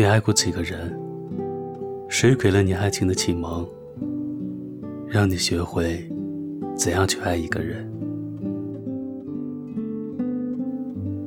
你爱过几个人？谁给了你爱情的启蒙，让你学会怎样去爱一个人？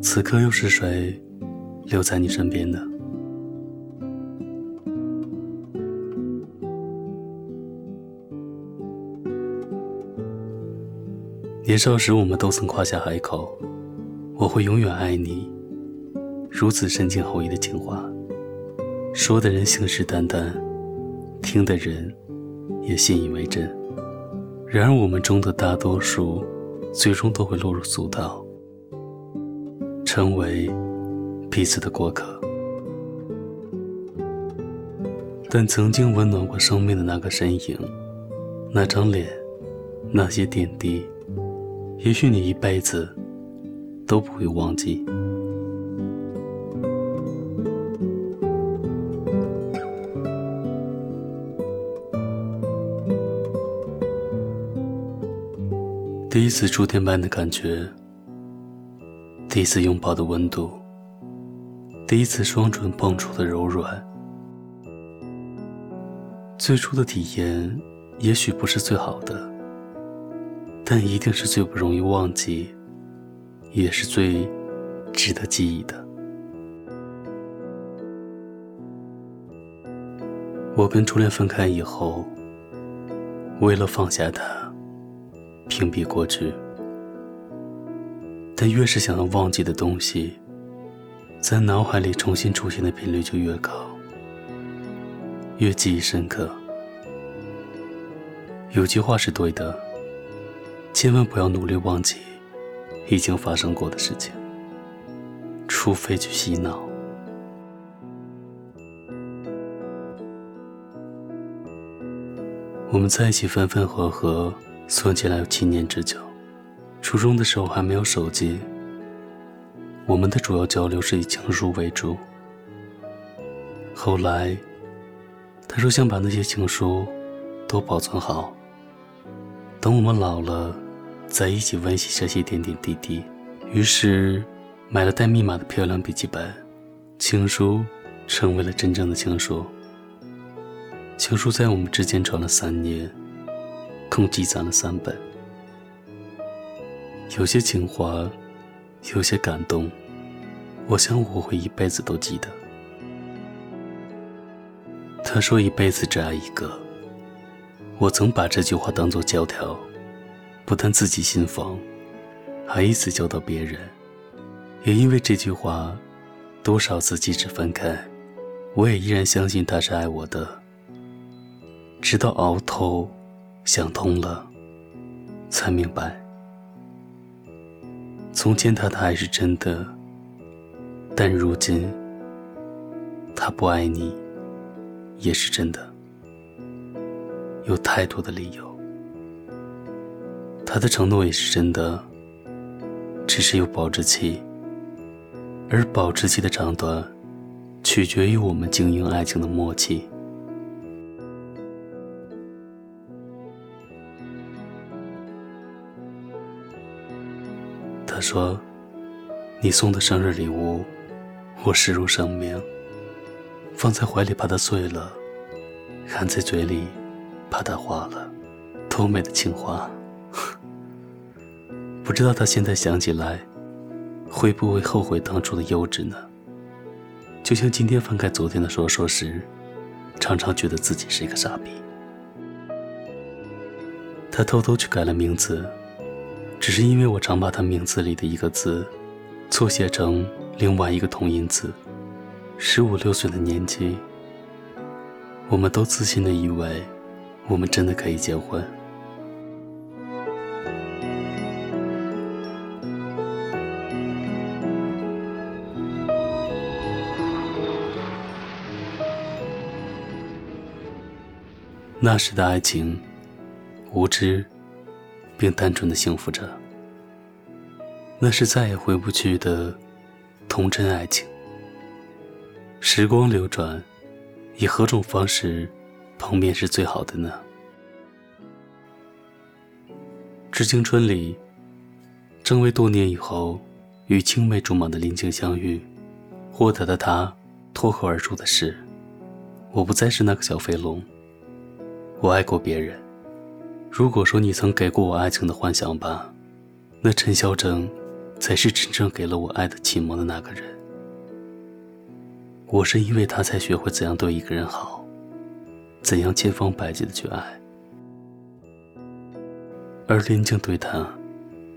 此刻又是谁留在你身边的？年少时，我们都曾夸下海口：“我会永远爱你。”如此深情厚谊的情话，说的人信誓旦旦，听的人也信以为真。然而，我们中的大多数，最终都会落入俗套，成为彼此的过客。但曾经温暖过生命的那个身影，那张脸，那些点滴。也许你一辈子都不会忘记。第一次触电般的感觉，第一次拥抱的温度，第一次双唇碰触的柔软，最初的体验也许不是最好的。但一定是最不容易忘记，也是最值得记忆的。我跟初恋分开以后，为了放下他，屏蔽过去。但越是想要忘记的东西，在脑海里重新出现的频率就越高，越记忆深刻。有句话是对的。千万不要努力忘记已经发生过的事情，除非去洗脑。我们在一起分分合合，算起来有七年之久。初中的时候还没有手机，我们的主要交流是以情书为主。后来，他说想把那些情书都保存好。等我们老了，再一起温习这些点点滴滴。于是，买了带密码的漂亮笔记本，情书成为了真正的情书。情书在我们之间传了三年，共积攒了三本。有些情话，有些感动，我想我会一辈子都记得。他说一辈子只爱一个。我曾把这句话当作教条，不但自己心防，还以此教导别人。也因为这句话，多少次即使分开，我也依然相信他是爱我的。直到熬透，想通了，才明白，从前他的爱是真的，但如今他不爱你，也是真的。有太多的理由，他的承诺也是真的，只是有保质期，而保质期的长短，取决于我们经营爱情的默契。说：“你送的生日礼物，我视如生命，放在怀里怕它碎了，含在嘴里。”怕它化了，多美的情话！不知道他现在想起来，会不会后悔当初的幼稚呢？就像今天翻开昨天的说说时，常常觉得自己是一个傻逼。他偷偷去改了名字，只是因为我常把他名字里的一个字，错写成另外一个同音字。十五六岁的年纪，我们都自信的以为。我们真的可以结婚。那时的爱情，无知，并单纯的幸福着。那是再也回不去的童真爱情。时光流转，以何种方式？碰面是最好的呢。《致青春》里，正为多年以后与青梅竹马的林静相遇，获得的他脱口而出的是：“我不再是那个小飞龙。我爱过别人。如果说你曾给过我爱情的幻想吧，那陈孝正才是真正给了我爱的启蒙的那个人。我是因为他才学会怎样对一个人好，怎样千方百计的去爱。而林静对他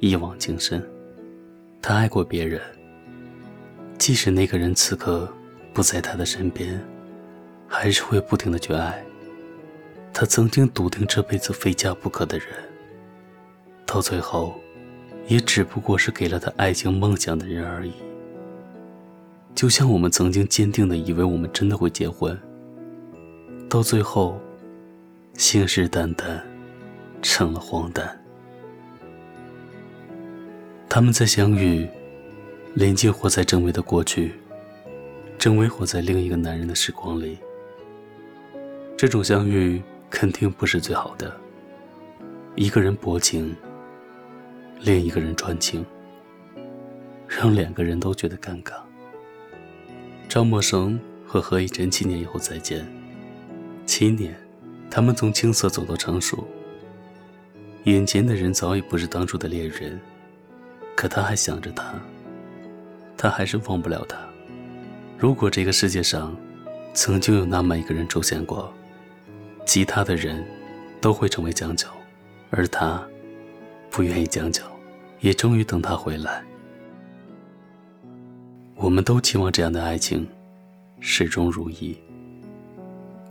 一往情深，他爱过别人。”即使那个人此刻不在他的身边，还是会不停的去爱。他曾经笃定这辈子非嫁不可的人，到最后，也只不过是给了他爱情梦想的人而已。就像我们曾经坚定的以为我们真的会结婚，到最后，信誓旦旦，成了荒诞。他们在相遇。林静活在郑薇的过去，郑薇活在另一个男人的时光里。这种相遇肯定不是最好的。一个人薄情，另一个人专情，让两个人都觉得尴尬。张默生和何以琛七年以后再见，七年，他们从青涩走到成熟。眼前的人早已不是当初的恋人，可他还想着他。他还是忘不了他。如果这个世界上曾经有那么一个人出现过，其他的人都会成为将就，而他不愿意将就，也终于等他回来。我们都期望这样的爱情始终如一，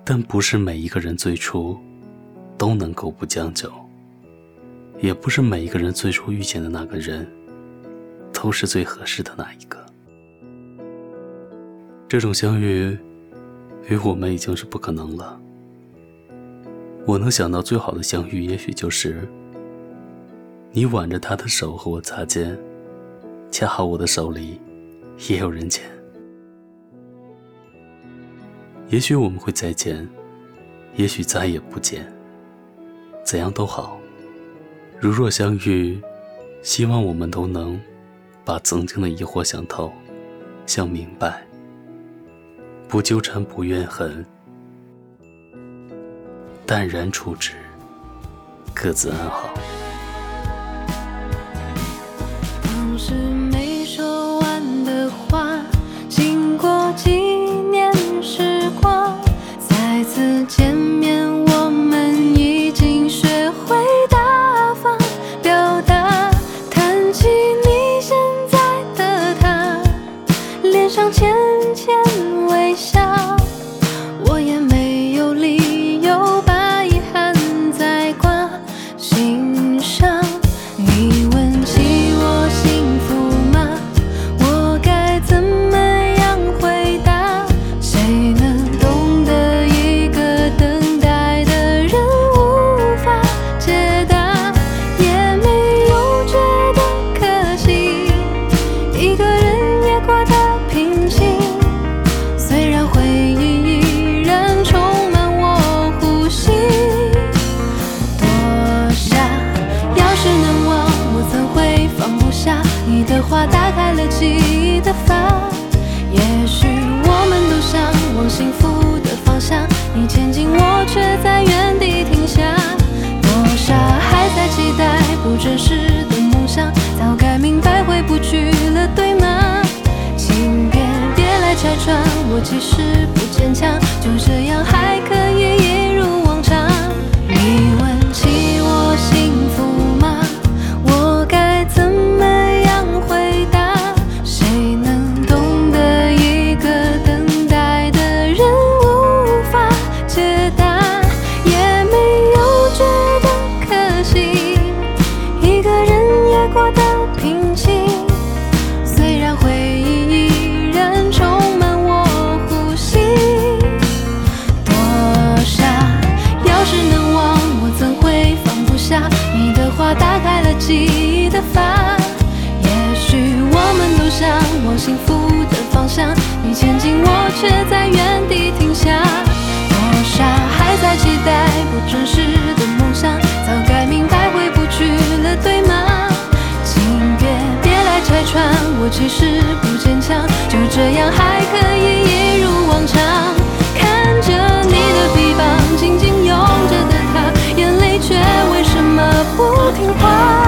但不是每一个人最初都能够不将就，也不是每一个人最初遇见的那个人。都是最合适的那一个。这种相遇，与我们已经是不可能了。我能想到最好的相遇，也许就是你挽着他的手和我擦肩，恰好我的手里也有人牵。也许我们会再见，也许再也不见。怎样都好，如若相遇，希望我们都能。把曾经的疑惑想透，想明白，不纠缠，不怨恨，淡然处之，各自安好。我其实不坚强，向往幸福的方向你前进我却在原地停下。多少还在期待不真实的梦想早该明白回不去了对吗请别别来拆穿我其实不坚强就这样还可以一如往常看着你的臂膀紧紧拥着的他眼泪却为什么不听话？